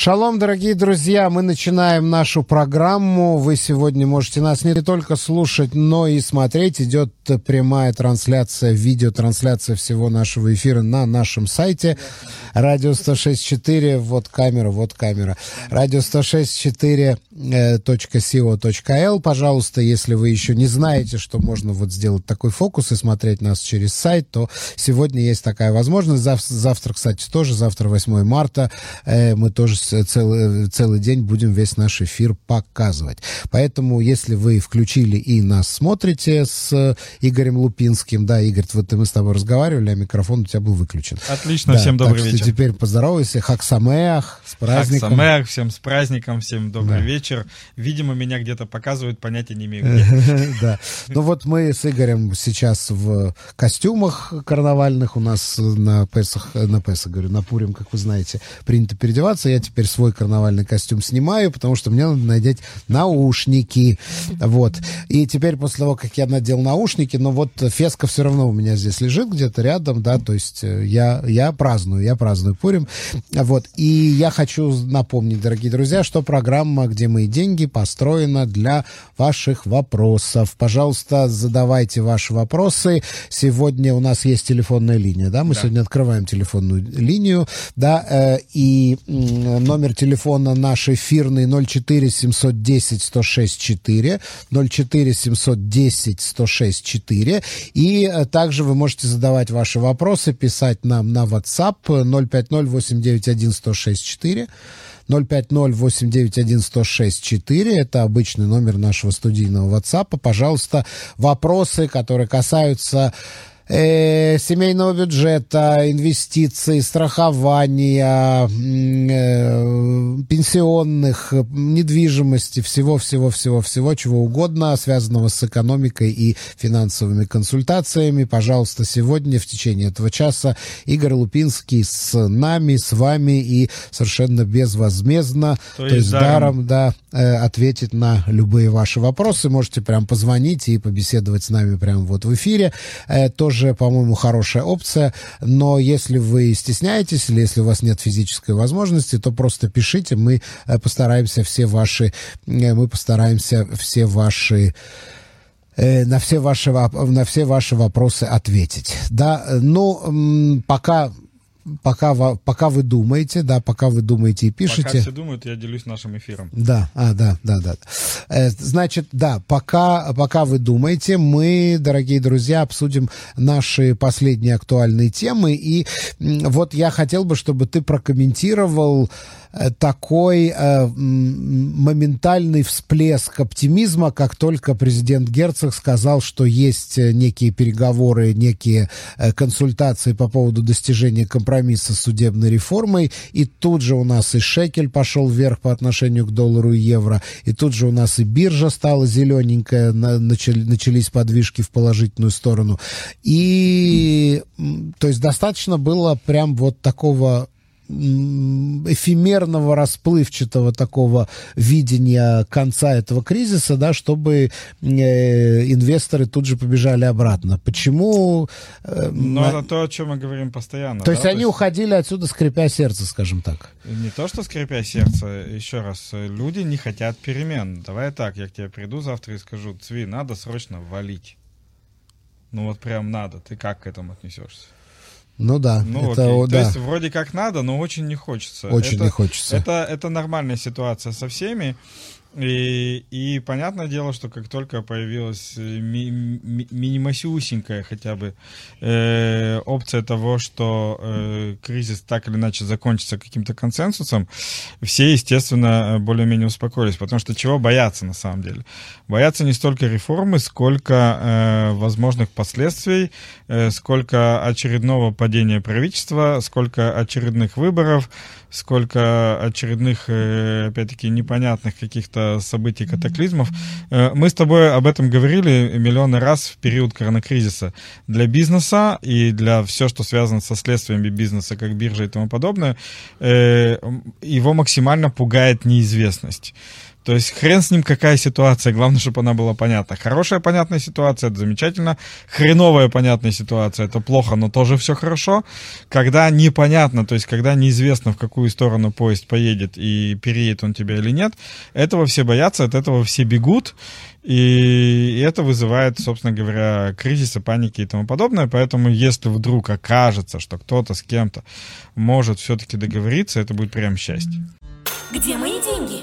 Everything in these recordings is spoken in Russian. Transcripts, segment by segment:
Шалом, дорогие друзья, мы начинаем нашу программу. Вы сегодня можете нас не только слушать, но и смотреть. Идет прямая трансляция, видеотрансляция всего нашего эфира на нашем сайте. Радио 106.4, вот камера, вот камера. Радио 106.4.co.l. Пожалуйста, если вы еще не знаете, что можно вот сделать такой фокус и смотреть нас через сайт, то сегодня есть такая возможность. Завтра кстати, тоже, завтра 8 марта, э, мы тоже целый, целый день будем весь наш эфир показывать. Поэтому, если вы включили и нас смотрите с Игорем Лупинским, да, Игорь, вот мы с тобой разговаривали, а микрофон у тебя был выключен. Отлично, да, всем добрый вечер. теперь поздоровайся, Хаксамеах, с праздником. Хаксамеах, всем с праздником, всем добрый да. вечер. Видимо, меня где-то показывают, понятия не имею Да. Ну вот мы с Игорем сейчас в костюмах карнавальных, у нас на Песах, на Песах, говорю, на Пурим, как вы знаете, принято переодеваться. Я теперь свой карнавальный костюм снимаю, потому что мне надо надеть наушники. Вот. И теперь после того, как я надел наушники, но вот феска все равно у меня здесь лежит где-то рядом, да, то есть э, я, я праздную, я праздную Пурим. Вот. И я хочу напомнить, дорогие друзья, что программа «Где мои деньги» построена для ваших вопросов. Пожалуйста, задавайте ваши вопросы. Сегодня у нас есть телефонная линия, да, мы да. сегодня открываем телефонную линию, да, э, и номер телефона наш эфирный 04 710 106 4, 04 710 106 4. И э, также вы можете задавать ваши вопросы, писать нам на WhatsApp 050 891 106 4. 050-891-1064. Это обычный номер нашего студийного WhatsApp. Пожалуйста, вопросы, которые касаются э, семейного бюджета, инвестиций, страхования, э, пенсионных, недвижимости, всего-всего-всего-всего, чего угодно, связанного с экономикой и финансовыми консультациями. Пожалуйста, сегодня в течение этого часа Игорь Лупинский с нами, с вами и совершенно безвозмездно, то, то есть даром, даром да, э, ответить на любые ваши вопросы. Можете прям позвонить и побеседовать с нами прямо вот в эфире. Э, тоже тоже, по-моему, хорошая опция. Но если вы стесняетесь или если у вас нет физической возможности, то просто пишите. Мы э, постараемся все ваши, э, мы постараемся все ваши э, на все ваши на все ваши вопросы ответить. Да, ну пока пока, пока вы думаете, да, пока вы думаете и пишете. Пока все думают, я делюсь нашим эфиром. Да, а, да, да, да. Э, значит, да, пока, пока вы думаете, мы, дорогие друзья, обсудим наши последние актуальные темы. И вот я хотел бы, чтобы ты прокомментировал Э, такой э, моментальный всплеск оптимизма, как только президент Герцог сказал, что есть э, некие переговоры, некие консультации по поводу достижения компромисса с судебной реформой, и тут же у нас и шекель пошел вверх по отношению к доллару и евро, и тут же у нас и биржа стала зелененькая, на, начали, начались подвижки в положительную сторону. И, то есть, достаточно было прям вот такого эфемерного, расплывчатого такого видения конца этого кризиса, да, чтобы э, инвесторы тут же побежали обратно. Почему? Э, Но на... это то, о чем мы говорим постоянно. То да? есть то они есть... уходили отсюда, скрипя сердце, скажем так. Не то, что скрипя сердце, еще раз, люди не хотят перемен. Давай так, я к тебе приду завтра и скажу, Цви, надо срочно валить. Ну вот прям надо. Ты как к этому отнесешься? Ну да. Ну, это, окей. да. То есть вроде как надо, но очень не хочется. Очень это, не хочется. Это, это нормальная ситуация со всеми. И, и понятное дело, что как только появилась э, ми, ми, минимасюсенькая хотя бы э, опция того, что э, кризис так или иначе закончится каким-то консенсусом, все, естественно, более-менее успокоились. Потому что чего бояться на самом деле? Бояться не столько реформы, сколько э, возможных последствий, э, сколько очередного падения правительства, сколько очередных выборов, сколько очередных, э, опять-таки, непонятных каких-то событий, катаклизмов. Э, мы с тобой об этом говорили миллионы раз в период коронакризиса. Для бизнеса и для все, что связано со следствиями бизнеса, как биржа и тому подобное, э, его максимально пугает неизвестность. То есть хрен с ним какая ситуация, главное, чтобы она была понятна. Хорошая понятная ситуация, это замечательно. Хреновая понятная ситуация, это плохо, но тоже все хорошо. Когда непонятно, то есть когда неизвестно, в какую сторону поезд поедет и переедет он тебя или нет, этого все боятся, от этого все бегут. И это вызывает, собственно говоря, кризисы, паники и тому подобное. Поэтому, если вдруг окажется, что кто-то с кем-то может все-таки договориться, это будет прям счастье. Где мои деньги?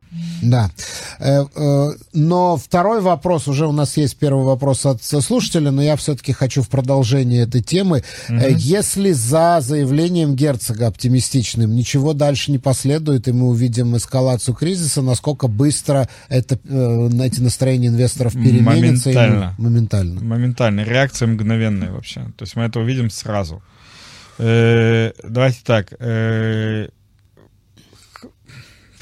Да. Э, э, но второй вопрос, уже у нас есть первый вопрос от слушателя, но я все-таки хочу в продолжении этой темы. Угу. Если за заявлением герцога оптимистичным ничего дальше не последует, и мы увидим эскалацию кризиса, насколько быстро это, эти настроения инвесторов переменятся? Моментально. И, моментально. Моментально. Реакция мгновенная вообще. То есть мы это увидим сразу. Давайте так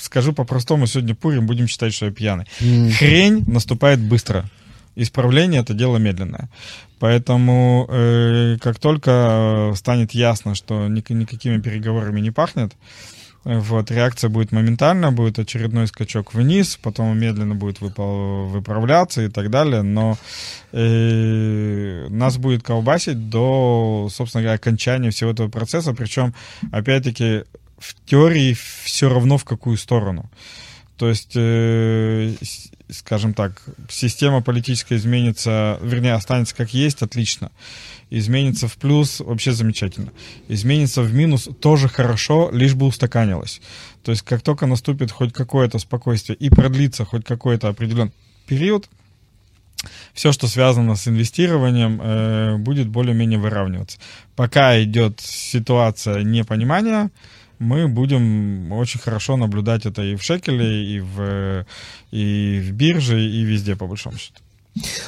скажу по-простому, сегодня Пурим, будем считать, что я пьяный. Mm. Хрень наступает быстро. Исправление это дело медленное. Поэтому э, как только станет ясно, что ник- никакими переговорами не пахнет, вот, реакция будет моментально, будет очередной скачок вниз, потом медленно будет выпал, выправляться и так далее, но э, нас будет колбасить до, собственно говоря, окончания всего этого процесса, причем, опять-таки, в теории все равно в какую сторону. То есть, э, скажем так, система политическая изменится, вернее, останется как есть, отлично. Изменится в плюс, вообще замечательно. Изменится в минус, тоже хорошо, лишь бы устаканилось. То есть, как только наступит хоть какое-то спокойствие и продлится хоть какой-то определенный период, все, что связано с инвестированием, э, будет более-менее выравниваться. Пока идет ситуация непонимания, мы будем очень хорошо наблюдать это и в шекеле, и в, и в бирже, и везде, по большому счету.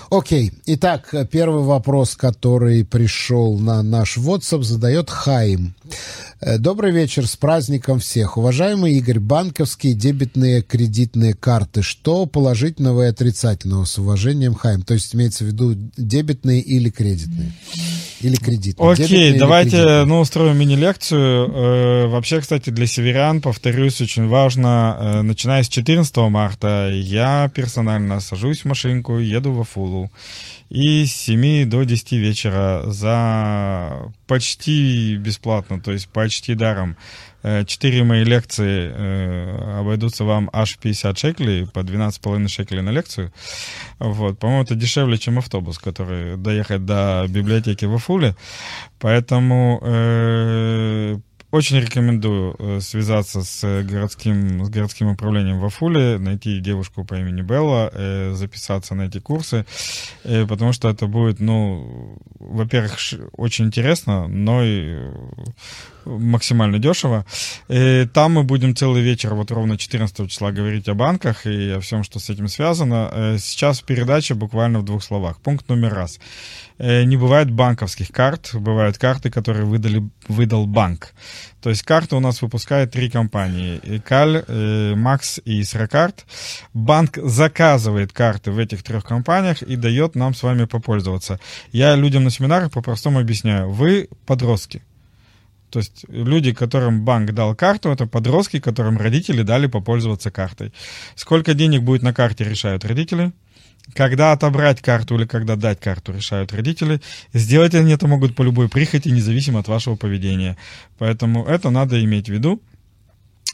Окей. Итак, первый вопрос, который пришел на наш WhatsApp, задает Хаим. Э, добрый вечер, с праздником всех. Уважаемый Игорь, банковские дебетные кредитные карты. Что положительного и отрицательного? С уважением, Хайм. То есть имеется в виду дебетные или кредитные? Или кредитные? Окей, дебетные давайте ну, устроим мини-лекцию. Э, вообще, кстати, для северян, повторюсь, очень важно, э, начиная с 14 марта я персонально сажусь в машинку, еду в Афулу и с 7 до 10 вечера за почти бесплатно, то есть почти даром. Э, четыре мои лекции э, обойдутся вам аж 50 шекелей, по 12,5 шекелей на лекцию. Вот. По-моему, это дешевле, чем автобус, который доехать до библиотеки в Афуле. Поэтому э, очень рекомендую э, связаться с городским, с городским управлением в Афуле, найти девушку по имени Белла, э, записаться на эти курсы, э, потому что это будет, ну, во-первых, очень интересно, но и максимально дешево. И там мы будем целый вечер, вот ровно 14 числа, говорить о банках и о всем, что с этим связано. Сейчас передача буквально в двух словах. Пункт номер раз. Э, не бывает банковских карт, бывают карты, которые выдали, выдал банк. То есть карты у нас выпускают три компании. Икаль, э, Макс и Сракарт. Банк заказывает карты в этих трех компаниях и дает нам с вами попользоваться. Я людям на семинарах по-простому объясняю. Вы подростки. То есть люди, которым банк дал карту, это подростки, которым родители дали попользоваться картой. Сколько денег будет на карте, решают родители. Когда отобрать карту или когда дать карту, решают родители. Сделать они это могут по любой прихоти, независимо от вашего поведения. Поэтому это надо иметь в виду.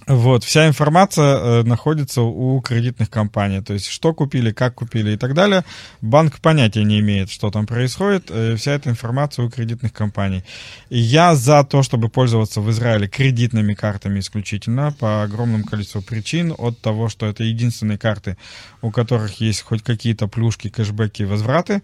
Вот, вся информация э, находится у кредитных компаний, то есть что купили, как купили и так далее. Банк понятия не имеет, что там происходит, э, вся эта информация у кредитных компаний. И я за то, чтобы пользоваться в Израиле кредитными картами исключительно, по огромному количеству причин, от того, что это единственные карты, у которых есть хоть какие-то плюшки, кэшбэки, возвраты.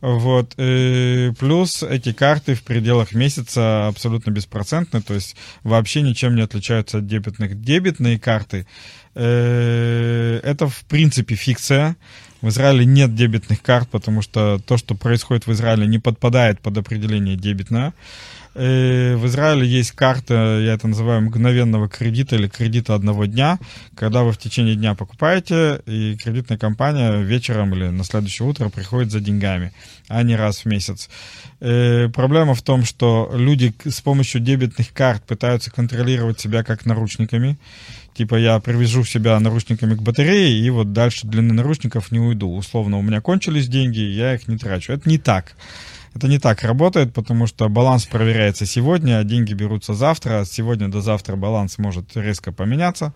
Вот, и плюс эти карты в пределах месяца абсолютно беспроцентны, то есть вообще ничем не отличаются от дебетных дебетные карты, э, это в принципе фикция. В Израиле нет дебетных карт, потому что то, что происходит в Израиле, не подпадает под определение дебетное. Э, в Израиле есть карта, я это называю мгновенного кредита или кредита одного дня, когда вы в течение дня покупаете, и кредитная компания вечером или на следующее утро приходит за деньгами, а не раз в месяц. Э, проблема в том, что люди с помощью дебетных карт пытаются контролировать себя как наручниками. Типа я привяжу себя наручниками к батарее, и вот дальше длины наручников не уйду. Условно, у меня кончились деньги, я их не трачу. Это не так. Это не так работает, потому что баланс проверяется сегодня, а деньги берутся завтра. От сегодня до завтра баланс может резко поменяться.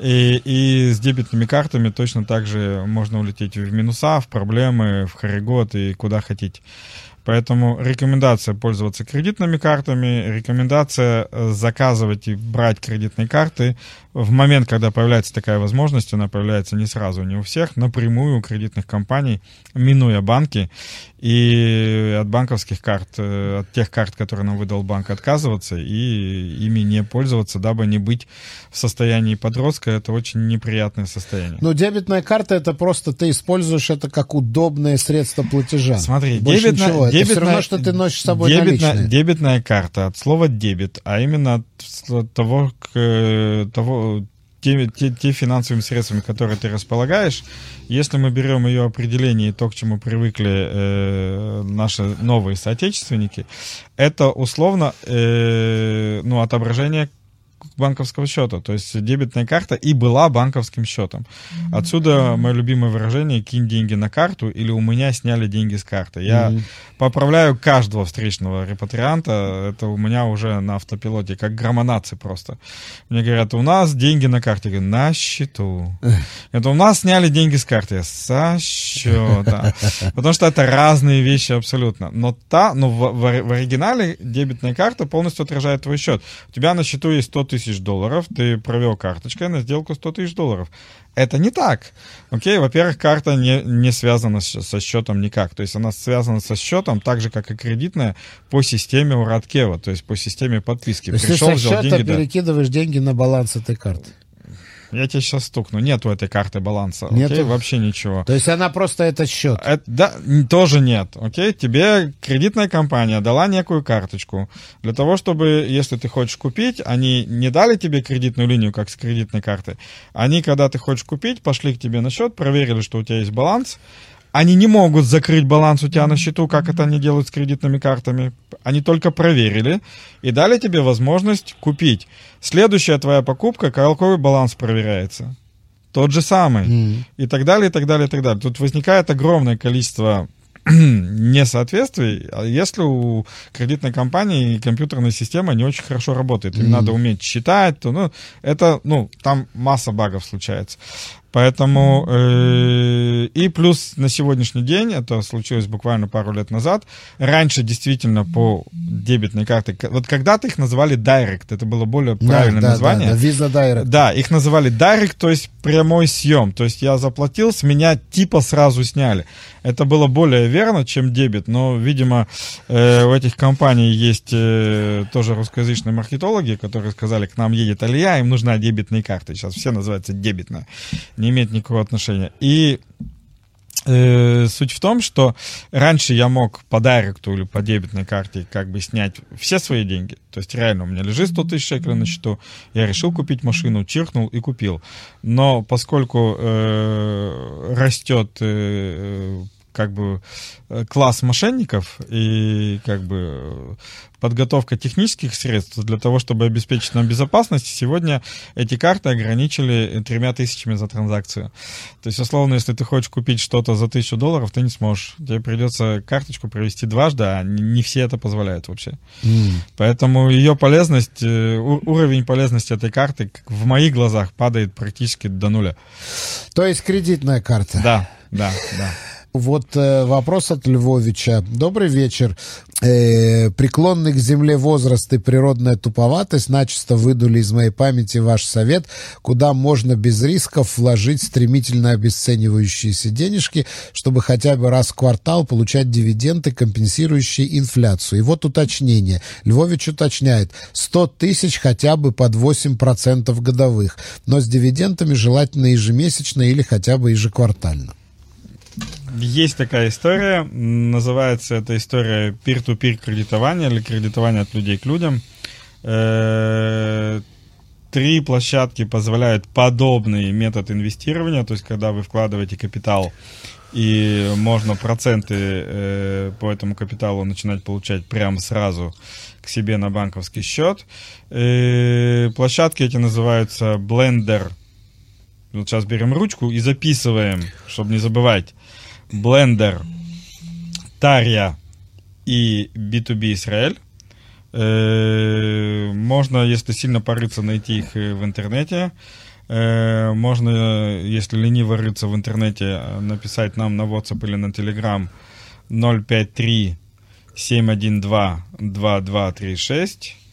И, и с дебетными картами точно так же можно улететь в минуса, в проблемы, в хоригот и куда хотите. Поэтому рекомендация пользоваться кредитными картами, рекомендация э, заказывать и брать кредитные карты в момент, когда появляется такая возможность, она появляется не сразу, не у всех, напрямую у кредитных компаний, минуя банки, и от банковских карт, э, от тех карт, которые нам выдал банк, отказываться и ими не пользоваться, дабы не быть в состоянии подростка. Это очень неприятное состояние. Но дебетная карта это просто ты используешь это как удобное средство платежа. Смотри, Больше дебетная, ничего. Это дебетная, все равно, что ты носишь с собой дебетная, наличные. дебетная карта от слова дебет, а именно от того, к, того те, те, те финансовыми средствами, которые ты располагаешь, если мы берем ее определение и то, к чему привыкли э, наши новые соотечественники, это условно э, ну, отображение банковского счета. То есть дебетная карта и была банковским счетом. Отсюда мое любимое выражение «кинь деньги на карту» или «у меня сняли деньги с карты». Я Мгм. поправляю каждого встречного репатрианта. Это у меня уже на автопилоте, как громонации просто. Мне говорят, у нас деньги на карте. Я говорю, на счету. Это у нас сняли деньги с карты. Я, Со счета. Потому что это разные вещи абсолютно. Но та, но в, в в оригинале дебетная карта полностью отражает твой счет. У тебя на счету есть 100 тысяч долларов, ты провел карточкой на сделку 100 тысяч долларов. Это не так. Окей, во-первых, карта не, не связана с- со счетом никак. То есть она связана со счетом так же, как и кредитная, по системе Ураткева, то есть по системе подписки. То есть ты Пришел, со взял счета деньги, да. перекидываешь деньги на баланс этой карты. Я тебе сейчас стукну. Нету этой карты баланса. Нету? Окей, вообще ничего. То есть она просто это счет. Это, да, тоже нет, окей? Тебе кредитная компания дала некую карточку. Для того, чтобы, если ты хочешь купить, они не дали тебе кредитную линию, как с кредитной карты. Они, когда ты хочешь купить, пошли к тебе на счет, проверили, что у тебя есть баланс. Они не могут закрыть баланс у тебя на счету, как это они делают с кредитными картами. Они только проверили и дали тебе возможность купить. Следующая твоя покупка, какой баланс проверяется? Тот же самый М. и так далее, и так далее, и так далее. Тут возникает огромное количество несоответствий, а если у кредитной компании компьютерная система не очень хорошо работает, им Мгм. надо уметь считать, то, ну, это, ну, там масса багов случается. Поэтому э, и плюс на сегодняшний день, это случилось буквально пару лет назад, раньше действительно по дебетной карте, вот когда-то их называли Direct, это было более Да, правильное да, название. Да, да, Visa Direct. Да, их называли direct, то есть прямой съем. То есть я заплатил, с меня типа сразу сняли. Это было более верно, чем дебет, но, видимо, э, у этих компаний есть э, тоже русскоязычные маркетологи, которые сказали, к нам едет Алия, им нужна дебетная карта. Сейчас все называются дебетная. Не имеет никакого отношения. И Э, суть в том, что раньше я мог по директу или по дебетной карте как бы снять все свои деньги. То есть реально у меня лежит 100 тысяч шекелей на счету, я решил купить машину, чиркнул и купил. Но поскольку э, растет э, как бы э, класс мошенников и как бы подготовка технических средств для того, чтобы обеспечить нам безопасность, сегодня эти карты ограничили тремя тысячами за транзакцию. То есть, условно, если ты хочешь купить что-то за тысячу долларов, ты не сможешь. Тебе придется карточку провести дважды, а не все это позволяют вообще. М. Поэтому ее полезность, э, уровень полезности этой карты в моих глазах падает практически до нуля. То есть кредитная карта. Да, да, да. Вот э, вопрос от Львовича. Добрый вечер. Э, преклонный к земле возраст и природная туповатость начисто выдули из моей памяти ваш совет, куда можно без рисков вложить стремительно обесценивающиеся денежки, чтобы хотя бы раз в квартал получать дивиденды, компенсирующие инфляцию. И вот уточнение. Львович уточняет. 100 тысяч хотя бы под 8% годовых, но с дивидендами желательно ежемесячно или хотя бы ежеквартально. Есть такая история, называется эта история peer-to-peer кредитования или кредитование от людей к людям. Э, три площадки позволяют подобный метод инвестирования, то есть когда вы вкладываете капитал и можно проценты э, по этому капиталу начинать получать прямо сразу к себе на банковский счет. Э, площадки эти называются Blender. Вот сейчас берем ручку и записываем, чтобы не забывать. Blender, Тария и B2B Израиль. Э, можно, если сильно порыться, найти их в интернете. Э, можно, если лениво рыться в интернете, написать нам на WhatsApp или на Telegram 053 712 2236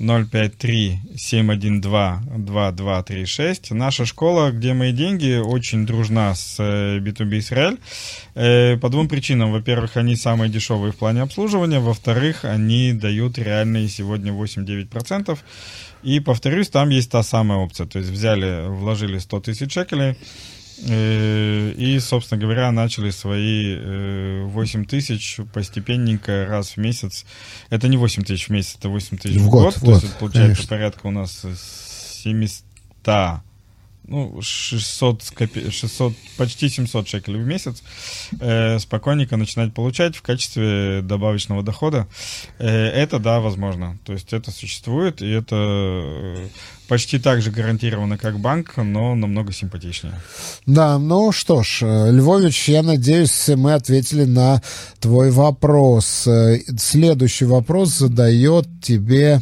053-712-2236. Наша школа, где мои деньги, очень дружна с B2B э, Израиль. Э, по двум причинам. Во-первых, они самые дешевые в плане обслуживания. Во-вторых, они дают реальные сегодня 8-9%. И, повторюсь, там есть та самая опция. То есть взяли, вложили 100 тысяч шекелей, и, собственно говоря, начали свои 8 э, тысяч постепенненько раз в месяц. Это не 8 тысяч в месяц, это 8 тысяч в, в год. год. То есть это получается конечно. порядка у нас 700 ну, 600, 600, почти 700 шекелей в месяц э, спокойненько начинать получать в качестве добавочного дохода. Э, это, да, возможно. То есть это существует, и это э, почти так же гарантировано, как банк, но намного симпатичнее. Да, ну что ж, э, Львович, я надеюсь, мы ответили на твой вопрос. Э, следующий вопрос задает тебе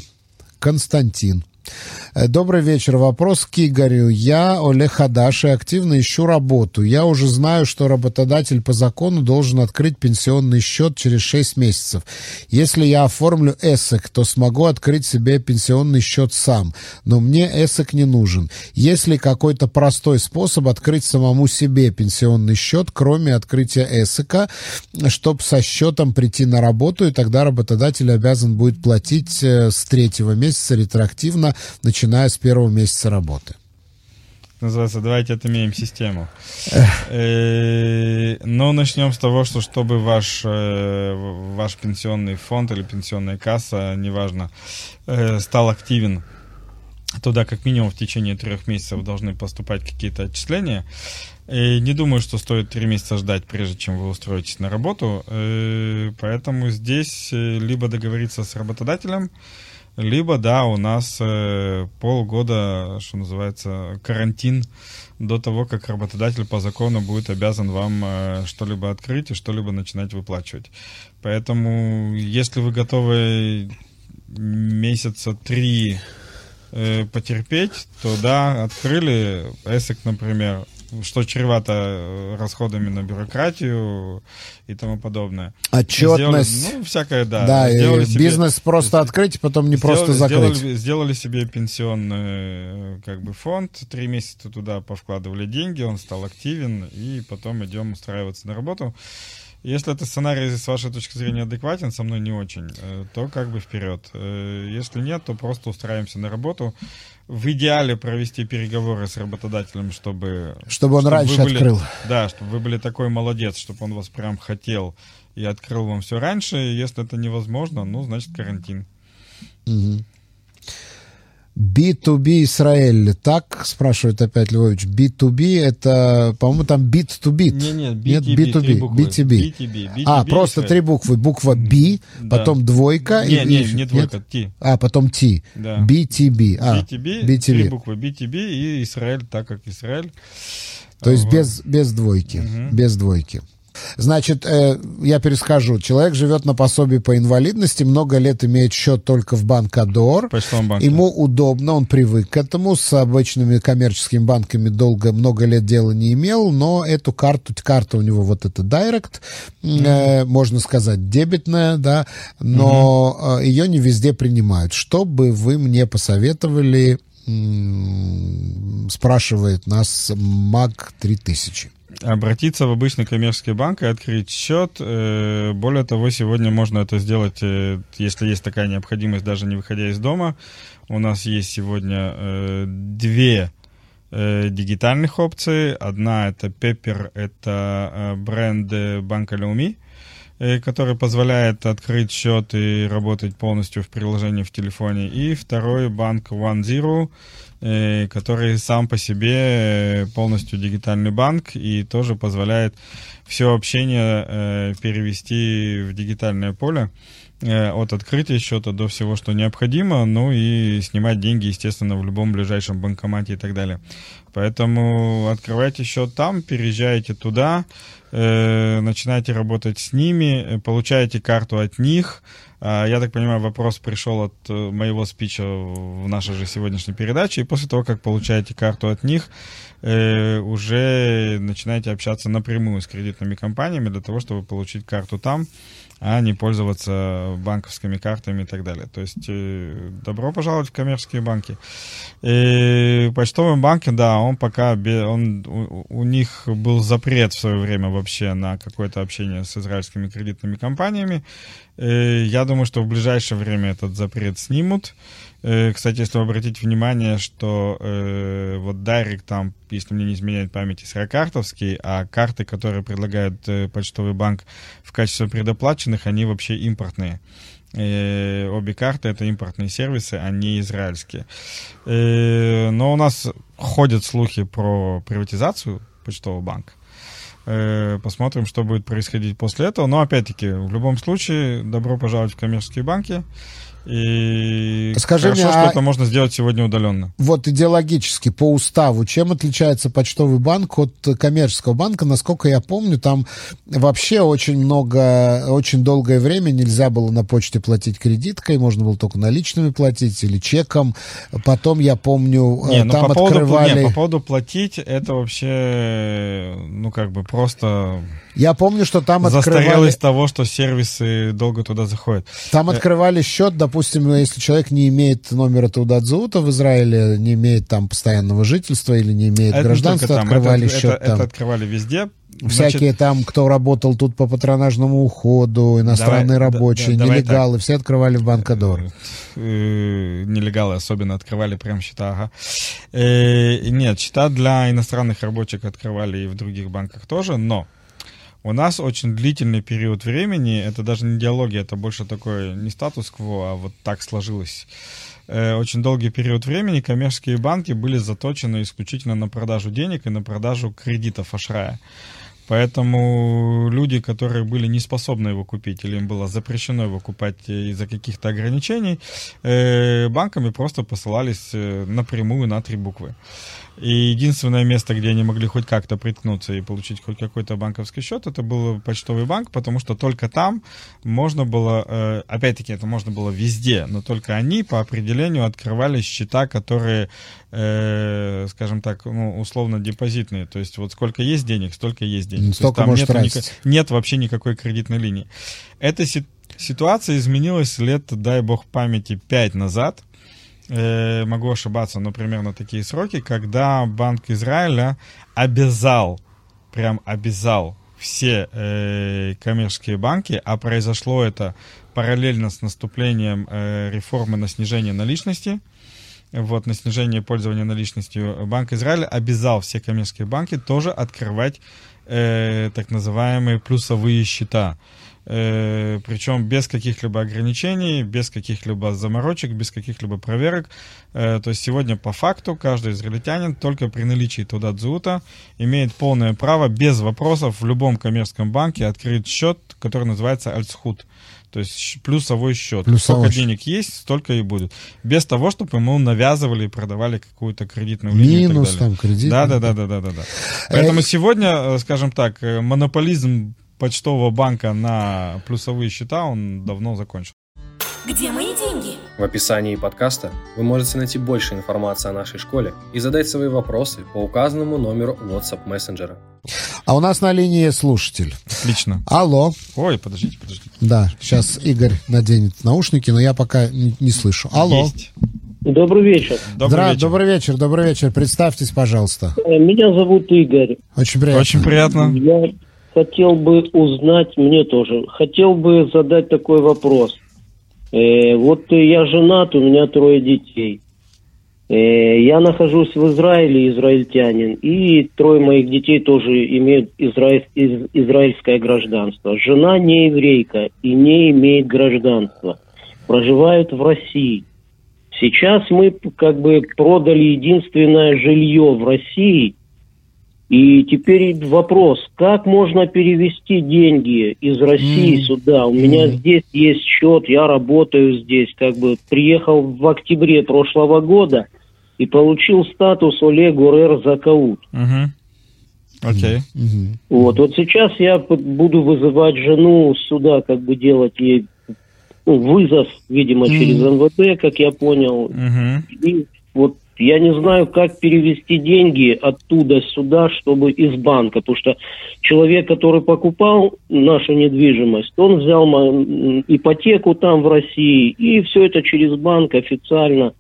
Константин. Э, добрый вечер. Вопрос к Игорю. Я Олег Хадаш и активно ищу работу. Я уже знаю, что работодатель по закону должен открыть пенсионный счет через 6 месяцев. Если я оформлю ЭСЭК, то смогу открыть себе пенсионный счет сам. Но мне ЭСЭК не нужен. Есть ли какой-то простой способ открыть самому себе пенсионный счет, кроме открытия ЭСЭКа, чтобы со счетом прийти на работу, и тогда работодатель обязан будет платить э, с третьего месяца ретроактивно, начиная с первого месяца работы. Называется «Давайте отымеем систему». Э, но начнем с того, что чтобы ваш, э, ваш пенсионный фонд или пенсионная касса, неважно, э, стал активен туда как минимум в течение трех месяцев должны поступать какие-то отчисления. И не думаю, что стоит три месяца ждать, прежде чем вы устроитесь на работу. Поэтому здесь либо договориться с работодателем, либо, да, у нас э, полгода, что называется, карантин до того, как работодатель по закону будет обязан вам э, что-либо открыть и что-либо начинать выплачивать. Поэтому, если вы готовы месяца три э, потерпеть, то да, открыли эсик, например, что чревато э, расходами на бюрократию и тому подобное. Отчетность. Сделали, ну, всякое, да. Да, сделали себе, бизнес просто открыть, и потом не сделали, просто закрыть. Сделали, сделали себе пенсионный э, как бы фонд, три месяца туда повкладывали деньги, он стал активен, и потом идем устраиваться на работу. Если этот сценарий с вашей точки зрения адекватен, со мной не очень, э, то как бы вперед. Если нет, то просто устраиваемся на работу в идеале провести переговоры с работодателем, чтобы... Чтобы он чтобы раньше были, открыл. Да, чтобы вы были такой молодец, чтобы он вас прям хотел и открыл вам все раньше. Если это невозможно, ну, значит, карантин. Угу. B2B Израиль, так спрашивает опять Львович. B2B это, по-моему, там bit to bit. Не, нет, BTB, Нет, B2B, BTB. BTB, BTB. А, просто три буквы. Буква B, да. потом двойка. Не, и, не, не двойка, T. А, потом T. Да. BTB. А, BTB, BTB. три буквы BTB и Израиль, так как Израиль. То есть вот. без, без двойки. Угу. Без двойки. Значит, э, я перескажу. Человек живет на пособии по инвалидности, много лет имеет счет только в банк Адор. Ему удобно, он привык к этому. С обычными коммерческими банками долго, много лет дела не имел, но эту карту, карта у него вот эта Direct, mm-hmm. э, можно сказать, дебетная, да, но mm-hmm. э, ее не везде принимают. Что бы вы мне посоветовали спрашивает нас МАГ 3000 обратиться в обычный коммерческий банк и открыть счет. Э, более того, сегодня можно это сделать, э, если есть такая необходимость, даже не выходя из дома. У нас есть сегодня э, две дигитальных опций. Одна это Pepper, это бренд банка э, который позволяет открыть счет и работать полностью в приложении в телефоне. И второй банк One Zero, э, который сам по себе э, полностью дигитальный банк и тоже позволяет все общение э, перевести в дигитальное поле. Э, от открытия счета до всего, что необходимо, ну и снимать деньги, естественно, в любом ближайшем банкомате и так далее. Поэтому открывайте счет там, переезжаете туда, э, начинаете работать с ними, э, получаете карту от них. Э, я так понимаю, вопрос пришел от э, моего спича в нашей же сегодняшней передаче. И после того, как получаете карту от них, э, уже начинаете общаться напрямую с кредитными компаниями для того, чтобы получить карту там а не пользоваться банковскими картами и так далее. То есть э, добро пожаловать в коммерческие банки. И почтовые банки, да, он пока, он, у, у них был запрет в свое время вообще на какое-то общение с израильскими кредитными компаниями. И я думаю, что в ближайшее время этот запрет снимут. Э, кстати, если обратить внимание, что э, вот Дайрек там, если мне не изменяет память, сорокартовский, а карты, которые предлагает э, почтовый банк в качестве предоплаченных, они вообще импортные. Э, обе карты это импортные сервисы, а не израильские. Э, но у нас ходят слухи про приватизацию почтового банка. Э, посмотрим, что будет происходить после этого. Но опять-таки, в любом случае, добро пожаловать в коммерческие банки. И Скажи хорошо, мне, что а... это можно сделать сегодня удаленно. Вот идеологически, по уставу, чем отличается почтовый банк от коммерческого банка? Насколько я помню, там вообще очень много, очень долгое время нельзя было на почте платить кредиткой, можно было только наличными платить или чеком. Потом, я помню, не, ну, там по открывали... Поводу, не, по поводу платить, это вообще, ну, как бы просто... Я помню, что там открывали... Застарелость того, что сервисы долго туда заходят. Там открывали счет, допустим, если человек не имеет номера Таудадзута в Израиле, не имеет там постоянного жительства или не имеет это гражданства, не открывали это, счет это, там. Это открывали везде. Всякие Значит, там, кто работал тут по патронажному уходу, иностранные давай, рабочие, да, да, нелегалы, так. все открывали в Банкадор. Э, нелегалы особенно открывали прям счета, ага. Э, нет, счета для иностранных рабочих открывали и в других банках тоже, но у нас очень длительный период времени, это даже не диалоги, это больше такой не статус-кво, а вот так сложилось. Э, очень долгий период времени коммерческие банки были заточены исключительно на продажу денег и на продажу кредитов Ашрая. Поэтому люди, которые были не способны его купить или им было запрещено его купать из-за каких-то ограничений, э, банками просто посылались э, напрямую на три буквы. И единственное место, где они могли хоть как-то приткнуться и получить хоть какой-то банковский счет, это был почтовый банк, потому что только там можно было, э, опять-таки, это можно было везде, но только они по определению открывали счета, которые, э, скажем так, ну, условно депозитные. То есть вот сколько есть денег, столько есть денег. Столько там нет, ни, нет вообще никакой кредитной линии. Эта ситуация изменилась лет, дай бог памяти, пять назад э, могу ошибаться, но примерно такие сроки, когда Банк Израиля обязал, прям обязал все э, коммерческие банки, а произошло это параллельно с наступлением э, реформы на снижение наличности, вот, на снижение пользования наличностью, Банк Израиля обязал все коммерческие банки тоже открывать э, так называемые плюсовые счета. Э, причем без каких-либо ограничений, без каких-либо заморочек, без каких-либо проверок. Э, то есть сегодня по факту каждый израильтянин только при наличии туда дзута имеет полное право без вопросов в любом коммерческом банке открыть счет, который называется альцхут. То есть плюсовой счет. Плюсовой Сколько денег есть, столько и будет. Без того, чтобы ему навязывали и продавали какую-то кредитную линию. Минус там кредит. Да, да, да, да, да, да. да. Поэтому сегодня, э, скажем так, монополизм почтового банка на плюсовые счета, он давно закончил. Где мои деньги? В описании подкаста вы можете найти больше информации о нашей школе и задать свои вопросы по указанному номеру WhatsApp мессенджера. А у нас на линии слушатель. Отлично. Алло. Ой, подождите, подождите. Да, сейчас Игорь наденет наушники, но я пока не, не слышу. Алло. Есть. Добрый вечер. Добрый, Здра- вечер. добрый вечер, добрый вечер. Представьтесь, пожалуйста. Э, меня зовут Игорь. Очень приятно. Очень приятно. Я хотел бы узнать, мне тоже, хотел бы задать такой вопрос. Э, вот я женат, у меня трое детей. Э, Я нахожусь в Израиле, израильтянин, и трое моих детей тоже имеют израиль- из- израильское гражданство. Жена не еврейка и не имеет гражданства. Проживают в России. Сейчас мы как бы продали единственное жилье в России. И теперь вопрос, как можно перевести деньги из России М. сюда? У меня Мгм. здесь есть счет, я работаю здесь, как бы приехал в октябре прошлого года и получил статус Олег Гурер Закаут. Мгм. Окей. Мгм. Вот, вот сейчас я буду вызывать жену сюда, как бы делать ей ну, вызов, видимо, через МВД, как я понял. Мгм. И вот я не знаю, как перевести деньги оттуда сюда, чтобы из банка, потому что человек, который покупал нашу недвижимость, он взял ипотеку там в России, и все это через банк официально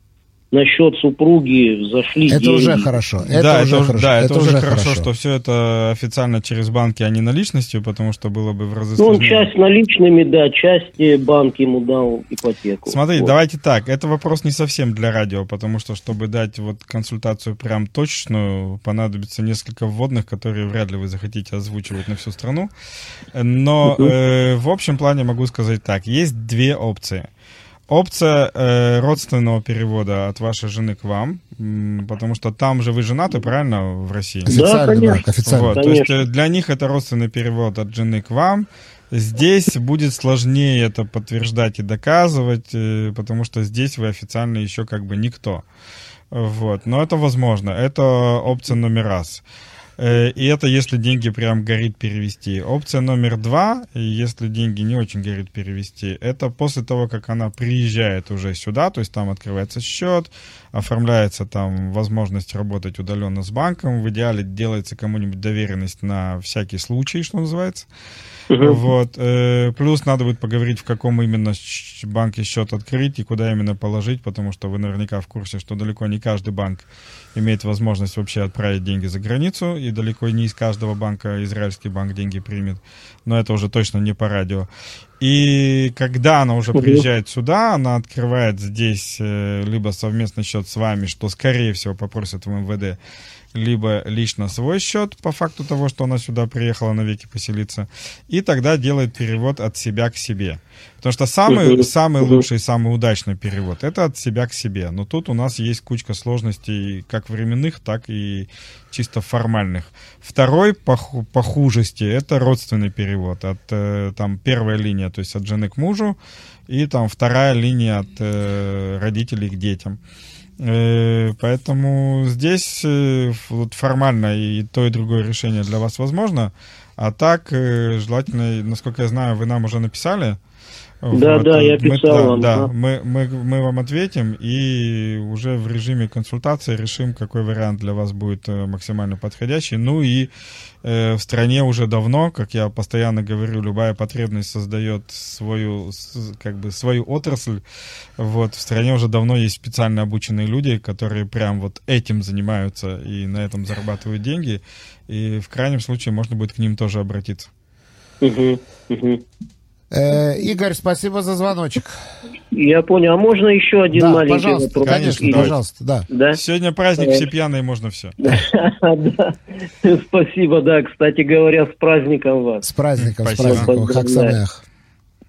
на счет супруги зашли Это деньги. уже хорошо. Это да, уже это, хорошо. да, это, уже хорошо, хорошо. что все это официально через банки, а не наличностью, потому что было бы в разы Ну, он сложнее. часть наличными, да, часть э, банк ему дал ипотеку. Смотри, Вот. давайте так. Это вопрос не совсем для радио, потому что, чтобы дать вот консультацию прям точную, понадобится несколько вводных, которые вряд ли вы захотите озвучивать на всю страну. Но Мгм. э, в общем плане могу сказать так. Есть две опции. Опция э, родственного перевода от вашей жены к вам, потому что там же вы женаты, правильно, в России? Официальный конечно. брак, официальный. Вот, то есть Конечно. э, для них это родственный перевод от жены к вам. Здесь будет сложнее это подтверждать и доказывать, э, потому что здесь вы официально еще как бы никто. Вот. Но это возможно. Это опция номер раз. Э, И это если деньги прям горит перевести. Опция номер два, если деньги не очень горит перевести, это после того, как она приезжает уже сюда, то есть там открывается счет, оформляется там возможность работать удаленно с банком, в идеале делается кому-нибудь доверенность на всякий случай, что называется. Мгм. Вот. э, Плюс надо будет поговорить, в каком именно банке счет открыть и куда именно положить, потому что вы наверняка в курсе, что далеко не каждый банк имеет возможность вообще отправить деньги за границу, и далеко не из каждого банка израильский банк деньги примет. Но это уже точно не по радио. И когда она уже приезжает сюда, она открывает здесь э, либо совместный счет с вами, что, скорее всего, попросят в МВД, либо лично свой счет по факту того, что она сюда приехала навеки поселиться, и тогда делает перевод от себя к себе. Потому что самый, самый лучший, самый удачный перевод это от себя к себе. Но тут у нас есть кучка сложностей как временных, так и чисто формальных. Второй по, по хужести это родственный перевод. От э, там первая линия, то есть от жены к мужу, и там вторая линия от э, родителей к детям. Поэтому здесь э, формально и то, и другое решение для вас возможно. А так, э, желательно, насколько я знаю, вы нам уже написали. Да, да, я Мы- писал да, вам, да, да. мы, мы, мы вам ответим и уже в режиме консультации решим, какой вариант для вас будет э, максимально подходящий. Ну и э, в стране уже давно, как я постоянно говорю, любая потребность создает свою, как бы свою отрасль. Вот, в стране уже давно есть специально обученные люди, которые прям вот этим занимаются и на этом зарабатывают деньги. И в крайнем случае можно будет к ним тоже обратиться. Мгм, мгм. Э, Игорь, спасибо за звоночек. Я понял. А можно еще один да, маленький пожалуйста, вопрос? конечно, Или- пожалуйста, да. Да? Сегодня праздник, Э. все пьяные, можно все. Да. Спасибо, да. Кстати говоря, с праздником вас. С праздником, с Спасибо. праздником. Хак Поздравляю. Самеах.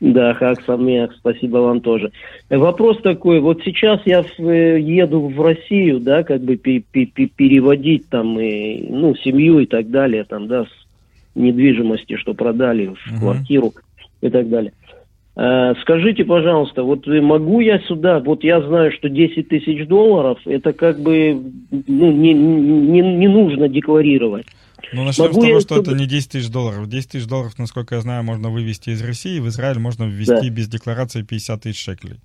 Да, Хак Самех, спасибо вам тоже. Вопрос такой, вот сейчас я в- э, еду в Россию, да, как бы пе- пе- пе- переводить там, и, ну, семью и так далее, там, да, с недвижимости, что продали в квартиру и так далее. Э, Скажите, пожалуйста, вот могу я сюда, вот я знаю, что 10 тысяч долларов, это как бы ну, не, не, не нужно декларировать. Ну, начнем Могу с того, я что чтобы- это не 10 тысяч долларов. 10 тысяч долларов, насколько я знаю, можно вывести из России. В Израиль можно ввести Да. без декларации 50 тысяч шекелей.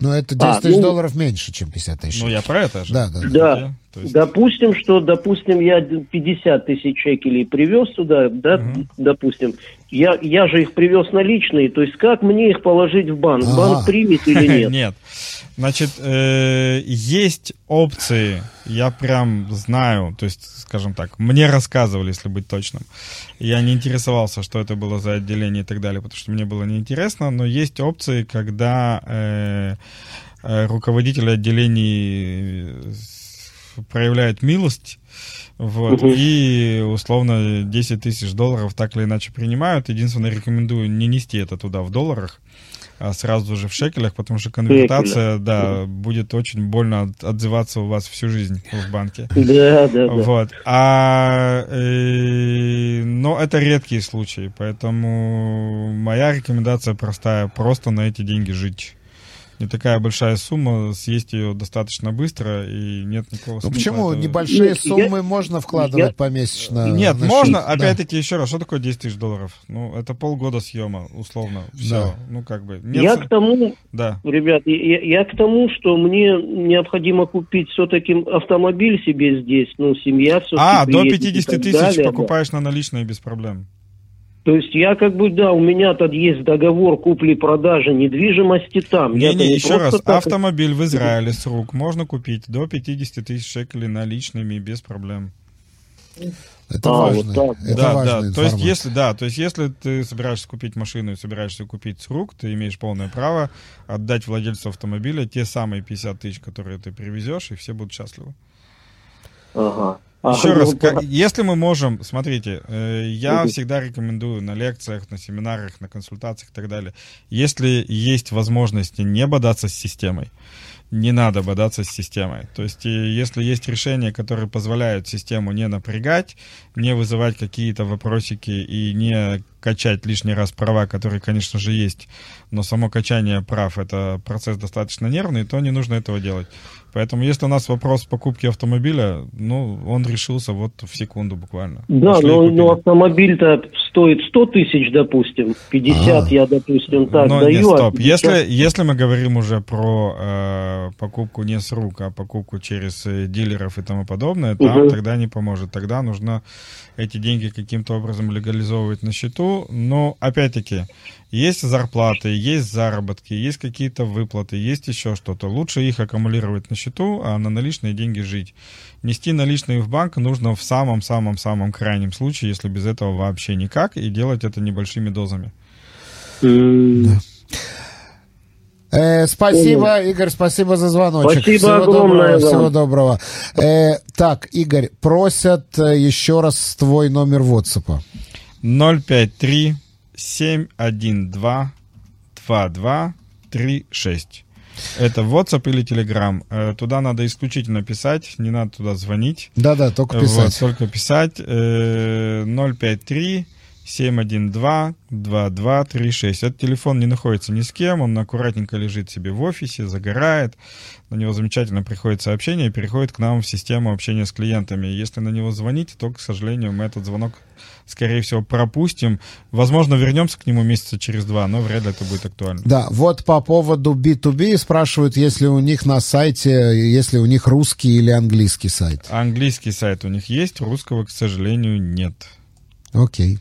Но это 10 А, тысяч ну- долларов меньше, чем 50 тысяч. Ну, я про это же. Да, да. Да. То есть- Допустим, что, допустим, я 50 тысяч шекелей привез сюда, да, Мгм. допустим, я, я же их привез наличные, то есть как мне их положить в банк? А. Банк примет или нет? Нет. Значит, э, есть опции, я прям знаю, то есть, скажем так, мне рассказывали, если быть точным. Я не интересовался, что это было за отделение и так далее, потому что мне было неинтересно, но есть опции, когда э, э, руководители отделений проявляют милость, вот, Мгм. и условно 10 тысяч долларов так или иначе принимают. Единственное, рекомендую не нести это туда в долларах, а сразу же в шекелях, потому что конвертация, да, будет очень больно от- отзываться у вас всю жизнь в банке. Да, да, да. Вот. А, э, но это редкие случаи, поэтому моя рекомендация простая: просто на эти деньги жить. Не такая большая сумма, съесть ее достаточно быстро и нет никакого Ну смысла почему? этого- Небольшие Нет, я- суммы можно вкладывать я- помесячно. Нет, на можно, счет. Да. опять-таки, еще раз, что такое 10 тысяч долларов? Ну, это полгода съема, условно. Все. Да. Ну, как бы. Нет, Я с- к тому, Да. ребят, я, я к тому, что мне необходимо купить все-таки автомобиль себе здесь, ну, семья все А, до 50 тысяч покупаешь на наличные без проблем. То есть я как бы, да, у меня тут есть договор купли-продажи недвижимости там. Я-то Не-не, еще просто раз, так- автомобиль в Израиле с рук можно купить до 50 тысяч шекелей наличными без проблем. Это А, важно. вот так. Это да, важная да. То есть, если, да, то есть, если ты собираешься купить машину и собираешься купить с рук, ты имеешь полное право отдать владельцу автомобиля те самые 50 тысяч, которые ты привезешь, и все будут счастливы. Ага. Еще Ага, раз, ну, ка- если мы можем, смотрите, э, я всегда рекомендую на лекциях, на семинарах, на консультациях и так далее, если есть возможности не бодаться с системой, не надо бодаться с системой. То есть, и если есть решения, которые позволяют систему не напрягать, не вызывать какие-то вопросики и не качать лишний раз права, которые, конечно же, есть, но само качание прав — это процесс достаточно нервный, то не нужно этого делать. Поэтому, если у нас вопрос покупки автомобиля, ну, он решился вот в секунду буквально. Да, Пошли и но, купили. но автомобиль-то стоит 100 тысяч, допустим, 50 А. я, допустим, так Но даю. не, а стоп. 50 Если, если мы говорим уже про э, покупку не с рук, а покупку через э, дилеров и тому подобное, там Мгм. тогда не поможет. Тогда нужно эти деньги каким-то образом легализовывать на счету. Но, опять-таки, есть зарплаты, есть заработки, есть какие-то выплаты, есть еще что-то. Лучше их аккумулировать на счету, а на наличные деньги жить. Нести наличные в банк нужно в самом-самом-самом крайнем случае, если без этого вообще никак, и делать это небольшими дозами. Э, спасибо, Игорь, спасибо за звоночек. Спасибо всего огромное доброго, вам. всего доброго. Э, так, Игорь, просят э, еще раз твой номер WhatsApp. 053 712 2236. Это WhatsApp или Telegram. Э, Туда надо исключительно писать, не надо туда звонить. Да-да, только Вот, писать. только писать. Э, 053 712 2236. Этот телефон не находится ни с кем, он аккуратненько лежит себе в офисе, загорает. На него замечательно приходит сообщение и переходит к нам в систему общения с клиентами. Если на него звонить, то, к сожалению, мы этот звонок, скорее всего, пропустим. Возможно, вернемся к нему месяца через два, но вряд ли это будет актуально. Да, вот по поводу B2B спрашивают, если у них на сайте, если у них русский или английский сайт. Английский сайт у них есть, русского, к сожалению, нет. Окей.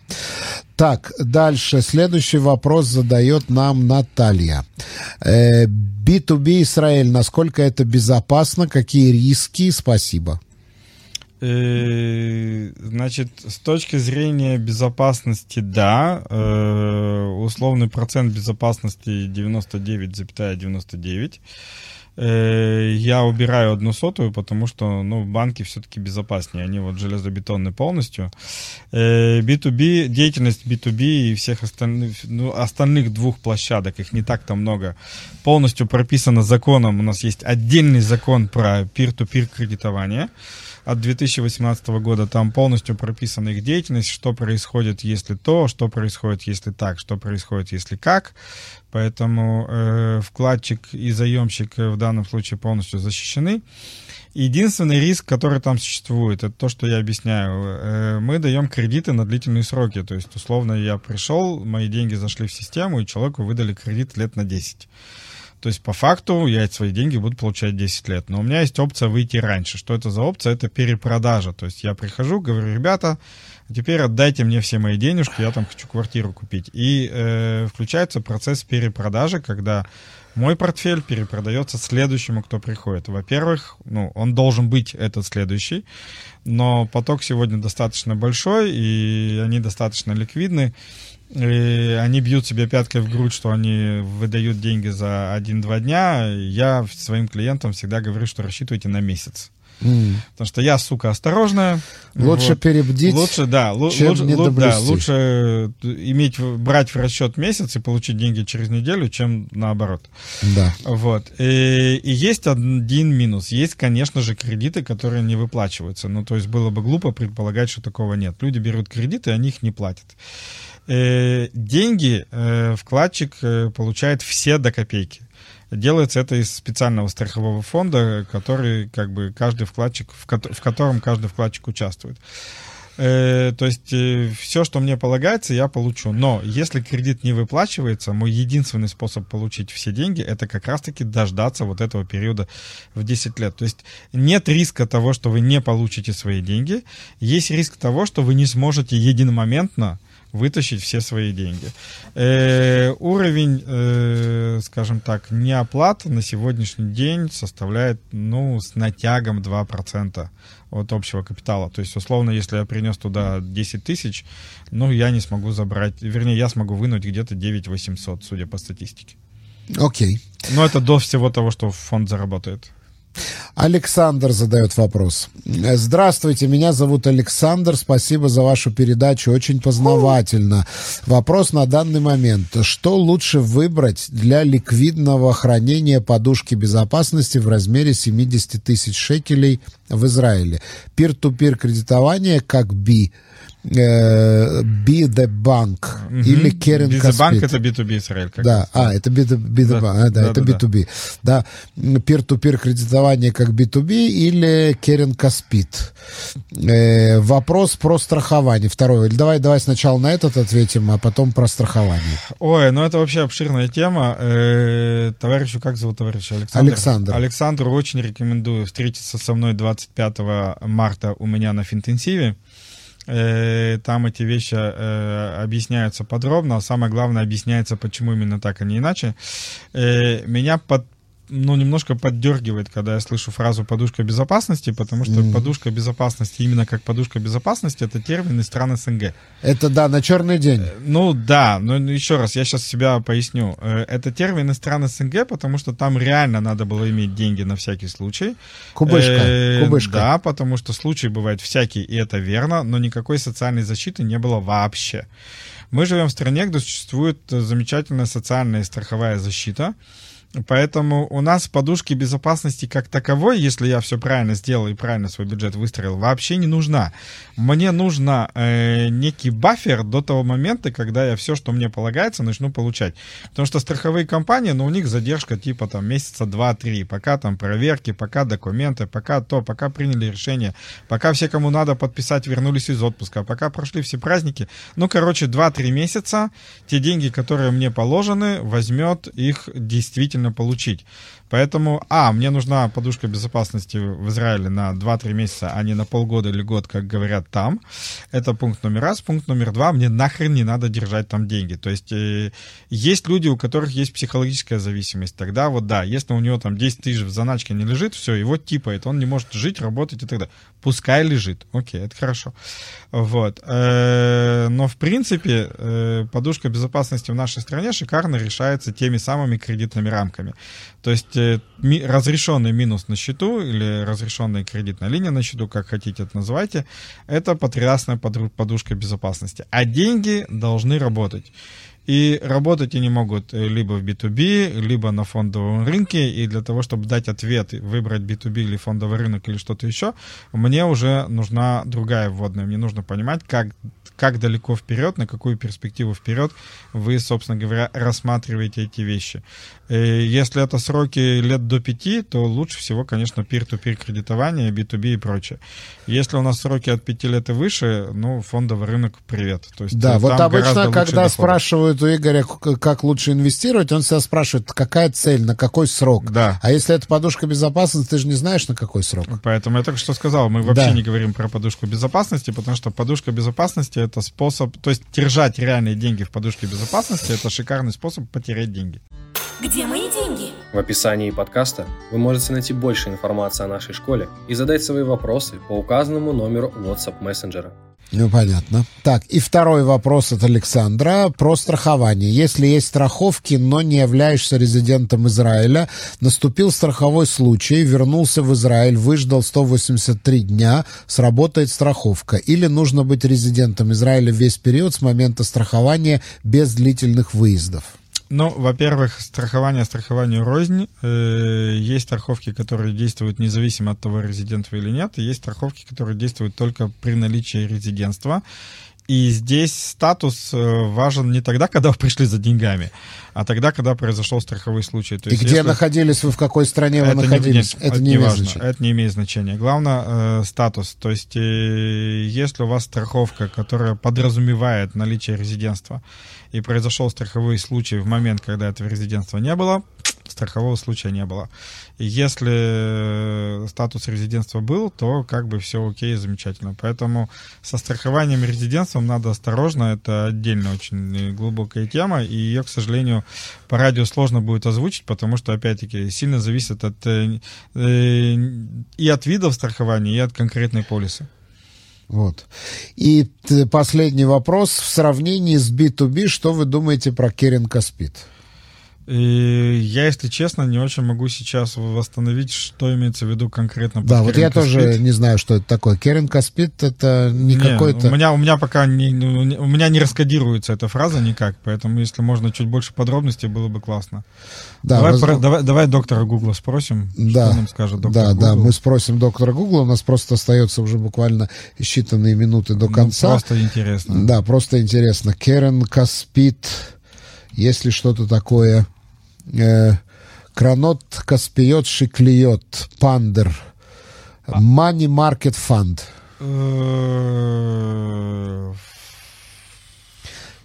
Так, дальше. Следующий вопрос задает нам Наталья. Э, B2B Израиль, насколько это безопасно, какие риски? Спасибо. Э, Значит, с точки зрения безопасности, да, э, условный процент безопасности 99,99. Э, Я убираю одну сотую, потому что, ну, банки все-таки безопаснее, они вот железобетонные полностью. Э, B2B, деятельность B2B и всех остальных, ну, остальных двух площадок, их не так-то много, полностью прописано законом. У нас есть отдельный закон про peer-to-peer кредитование от 2018 года. Там полностью прописана их деятельность, что происходит, если то, что происходит, если так, что происходит, если как. Поэтому э, вкладчик и заемщик э, в данном случае полностью защищены. Единственный риск, который там существует, это то, что я объясняю. Э, Мы даем кредиты на длительные сроки. То есть, условно, я пришел, мои деньги зашли в систему, и человеку выдали кредит лет на 10. То есть, по факту, я свои деньги буду получать 10 лет. Но у меня есть опция выйти раньше. Что это за опция? Это перепродажа. То есть, я прихожу, говорю, ребята, теперь отдайте мне все мои денежки, я там хочу квартиру купить. И э, включается процесс перепродажи, когда Мой портфель перепродается следующему, кто приходит. Во-первых, ну, он должен быть этот следующий, но поток сегодня достаточно большой, и они достаточно ликвидны. И они бьют себе пяткой в грудь, что они выдают деньги за один-два дня. Я своим клиентам всегда говорю, что рассчитывайте на месяц. Mm. Потому что я, сука, осторожная. Лучше вот. перебдить, лучше, да, чем лучше, не да, лучше иметь, брать в расчет месяц и получить деньги через неделю, чем наоборот. Да. Вот. И, и есть один минус. Есть, конечно же, кредиты, которые не выплачиваются. Ну, то есть было бы глупо предполагать, что такого нет. Люди берут кредиты, они их не платят. Э, деньги э, вкладчик э, получает все до копейки. Делается это из специального страхового фонда, который как бы каждый вкладчик, в, ко- в котором каждый вкладчик участвует. Э, то есть э, все, что мне полагается, я получу. Но если кредит не выплачивается, мой единственный способ получить все деньги, это как раз-таки дождаться вот этого периода в 10 лет. То есть нет риска того, что вы не получите свои деньги. Есть риск того, что вы не сможете единомоментно вытащить все свои деньги. Э, уровень, э, скажем так, неоплат на сегодняшний день составляет, ну, с натягом 2% от общего капитала. То есть, условно, если я принес туда 10 тысяч, ну, я не смогу забрать, вернее, я смогу вынуть где-то 9 800, судя по статистике. Окей. Okay. Но это до всего того, что фонд заработает. Александр задает вопрос. Здравствуйте, меня зовут Александр. Спасибо за вашу передачу. Очень познавательно. Вопрос на данный момент. Что лучше выбрать для ликвидного хранения подушки безопасности в размере 70 тысяч шекелей в Израиле? Пир-ту-пир кредитование как э, Be the Bank mm-hmm. или Керен Be the Bank это B2B Израиль. Как да, а, это Be the, be the да, Bank, а, да, да, это да, B2B. Да, peer-to-peer кредитование как B2B или Керен Каспит. Э, вопрос про страхование. Второй. Давай, давай сначала на этот ответим, а потом про страхование. Ой, ну это вообще обширная тема. Э, товарищу, как зовут товарища? Александр. Александр. Александру очень рекомендую встретиться со мной 25 марта у меня на Финтенсиве. Э, там эти вещи э, объясняются подробно, а самое главное объясняется, почему именно так, а не иначе. Э, меня под ну, немножко поддергивает, когда я слышу фразу «подушка безопасности», потому что mm. подушка безопасности, именно как подушка безопасности, это термин из стран СНГ. Это, да, на черный день. Э, ну, да, но еще раз, я сейчас себя поясню. Э, это термин из стран СНГ, потому что там реально надо было иметь деньги на всякий случай. Кубышка, э, кубышка. Да, потому что случаи бывают всякие, и это верно, но никакой социальной защиты не было вообще. Мы живем в стране, где существует замечательная социальная и страховая защита, Поэтому у нас подушки безопасности как таковой, если я все правильно сделал и правильно свой бюджет выстроил, вообще не нужна. Мне нужно э, некий бафер до того момента, когда я все, что мне полагается, начну получать. Потому что страховые компании, ну, у них задержка типа там месяца 2-3, пока там проверки, пока документы, пока то, пока приняли решение, пока все, кому надо подписать, вернулись из отпуска, пока прошли все праздники. Ну, короче, 2-3 месяца те деньги, которые мне положены, возьмет их действительно действительно получить. Поэтому, а, мне нужна подушка безопасности в Израиле на 2-3 месяца, а не на полгода или год, как говорят там. Это пункт номер раз. Пункт номер два, мне нахрен не надо держать там деньги. То есть э, есть люди, у которых есть психологическая зависимость. Тогда вот да, если у него там 10 тысяч в заначке не лежит, все, его типает, он не может жить, работать и так далее. Пускай лежит. Окей, это хорошо. Вот. Э, но в принципе э, подушка безопасности в нашей стране шикарно решается теми самыми кредитными рамками. То есть э, ми, разрешенный минус на счету или разрешенная кредитная линия на счету, как хотите это называйте, это потрясная подушка безопасности. А деньги должны работать. И работать они могут э, либо в B2B, либо на фондовом рынке. И для того, чтобы дать ответ, выбрать B2B или фондовый рынок или что-то еще, мне уже нужна другая вводная. Мне нужно понимать, как, как далеко вперед, на какую перспективу вперед вы, собственно говоря, рассматриваете эти вещи. Э, если это сроки лет до пяти, то лучше всего, конечно, peer-to-peer кредитование, B2B и прочее. Если у нас сроки от пяти лет и выше, ну, фондовый рынок привет. То есть да, вот обычно, когда спрашивают спрашивают у Игоря, как лучше инвестировать, он всегда спрашивает, какая цель, на какой срок. Да. А если это подушка безопасности, ты же не знаешь, на какой срок. Поэтому я только что сказал, мы вообще да. не говорим про подушку безопасности, потому что подушка безопасности это способ, то есть держать реальные деньги в подушке безопасности, это шикарный способ потерять деньги. Где мои деньги? В описании подкаста вы можете найти больше информации о нашей школе и задать свои вопросы по указанному номеру WhatsApp мессенджера. Ну, понятно. Так, и второй вопрос от Александра про страхование. Если есть страховки, но не являешься резидентом Израиля, наступил страховой случай, вернулся в Израиль, выждал 183 дня, сработает страховка. Или нужно быть резидентом Израиля весь период с момента страхования без длительных выездов? Ну, во-первых, страхование страхованию рознь. Э, есть страховки, которые действуют независимо от того, резидент вы или нет. И есть страховки, которые действуют только при наличии резидентства. И здесь статус э, важен не тогда, когда вы пришли за деньгами, а тогда, когда произошел страховой случай. То и есть, где если... находились вы, в какой стране вы это находились? Не, это, не, не имеет значения. Это не имеет значения. Главное э, статус. То есть, э, если у вас страховка, которая подразумевает наличие резидентства, и произошел страховой случай в момент, когда этого резидентства не было, страхового случая не было. Если статус резидентства был, то как бы все окей, замечательно. Поэтому со страхованием резидентством надо осторожно, это отдельно очень глубокая тема, и ее, к сожалению, по радио сложно будет озвучить, потому что, опять-таки, сильно зависит от, э, э, и от видов страхования, и от конкретной полисы. Вот. И последний вопрос. В сравнении с B2B, что вы думаете про Керен Каспит? И я, если честно, не очень могу сейчас восстановить, что имеется в виду конкретно. Да, вот я тоже не знаю, что это такое. Керен Каспит это не, не какой-то... У меня, у меня пока не, у меня не раскодируется эта фраза никак, поэтому если можно чуть больше подробностей, было бы классно. Да, давай, раз... про, давай, давай доктора Гугла спросим, да, что нам скажет доктор Да, Google. да, мы спросим доктора Гугла, у нас просто остается уже буквально считанные минуты до ну, конца. Ну, просто интересно. Да, просто интересно. Керен Каспит, если что-то такое э, Кранот Каспиот Шиклиот, Пандер, Money Market Fund.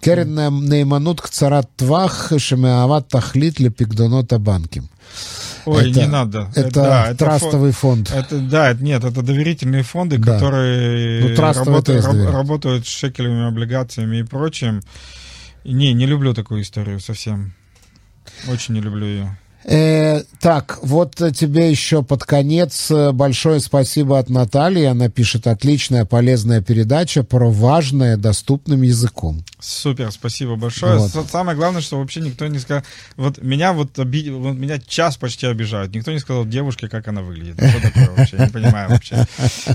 קרן נאמנות קצרת טווח שמהווה תכלית לפקדונות הבנקים. Ой, это, не надо. Это, да, трастовый фонд. фонд. Это, да, нет, это доверительные фонды, да. которые ну, работают, работают с шекелевыми облигациями и прочим. Не, не люблю такую историю совсем. Очень не люблю ее. Э, так, вот тебе еще под конец э, большое спасибо от Натальи. Она пишет отличная, полезная передача про важное доступным языком. Супер, спасибо большое. Вот. Самое главное, что вообще никто не сказал. Вот меня вот, оби... вот меня час почти обижают. Никто не сказал девушке, как она выглядит. Что такое вообще? Не понимаю вообще.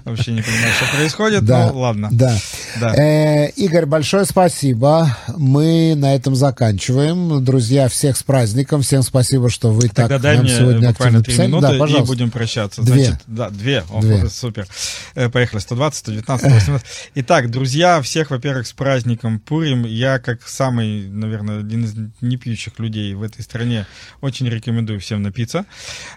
Вообще не понимаю, что происходит. Да, ну ладно. Да. да. Э, Игорь, большое спасибо. Мы на этом заканчиваем. Друзья, всех с праздником. Всем спасибо, что вы Тогда так дай мне сегодня буквально три минуты да, и будем прощаться. Две. Значит, да, две. О, две. Супер. Э, поехали. 120, 119, 118. Итак, друзья, всех, во-первых, с праздником Пурим. Я, как самый, наверное, один из непьющих людей в этой стране, очень рекомендую всем напиться.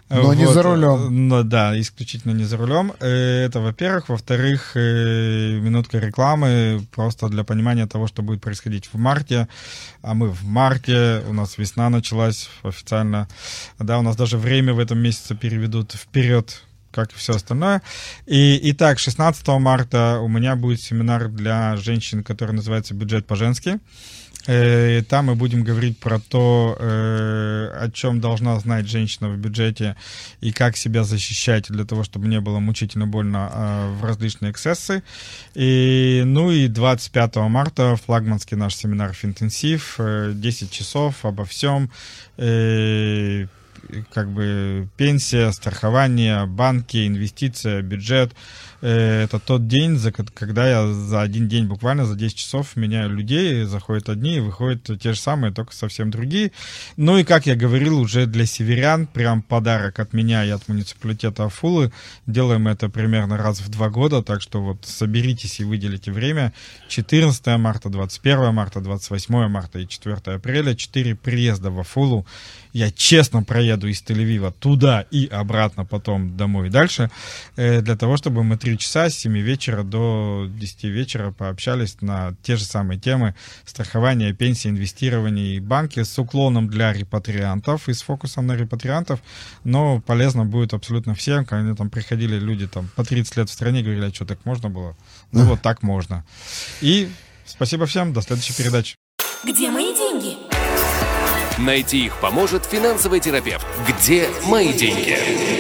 Но вот. не за рулем. Но, да, исключительно не за рулем. Э, это, во-первых. Во-вторых, э, минутка рекламы просто для понимания того, что будет происходить в марте. А мы в марте, у нас весна началась официально. Да, у нас даже время в этом месяце переведут вперед как и все остальное. И, итак, 16 марта у меня будет семинар для женщин, который называется «Бюджет по-женски». Э, там мы будем говорить про то, э, о чем должна знать женщина в бюджете и как себя защищать для того, чтобы не было мучительно больно а, в различные эксцессы. И, ну и 25 марта флагманский наш семинар «Финтенсив», 10 э, часов обо всем, как бы пенсия, страхование, банки, инвестиция, бюджет. Это тот день, за, когда я за один день, буквально за 10 часов меняю людей, заходят одни выходят те же самые, только совсем другие. Ну и, как я говорил, уже для северян прям подарок от меня и от муниципалитета Афулы. Делаем это примерно раз в два года, так что вот соберитесь и выделите время. 14 марта, 21 марта, 28 марта и 4 апреля. Четыре приезда в Афулу. Я честно проеду из Тель-Авива туда и обратно потом домой и дальше, э, для того, чтобы мы три часа с 7 вечера до 10 вечера пообщались на те же самые темы страхования, пенсии, инвестирования и банки с уклоном для репатриантов и с фокусом на репатриантов, но полезно будет абсолютно всем, когда там приходили люди там по 30 лет в стране, говорили, а что так можно было? Ну вот так можно. И спасибо всем, до следующей передачи. Где мои деньги? Найти их поможет финансовый терапевт. Где мои деньги?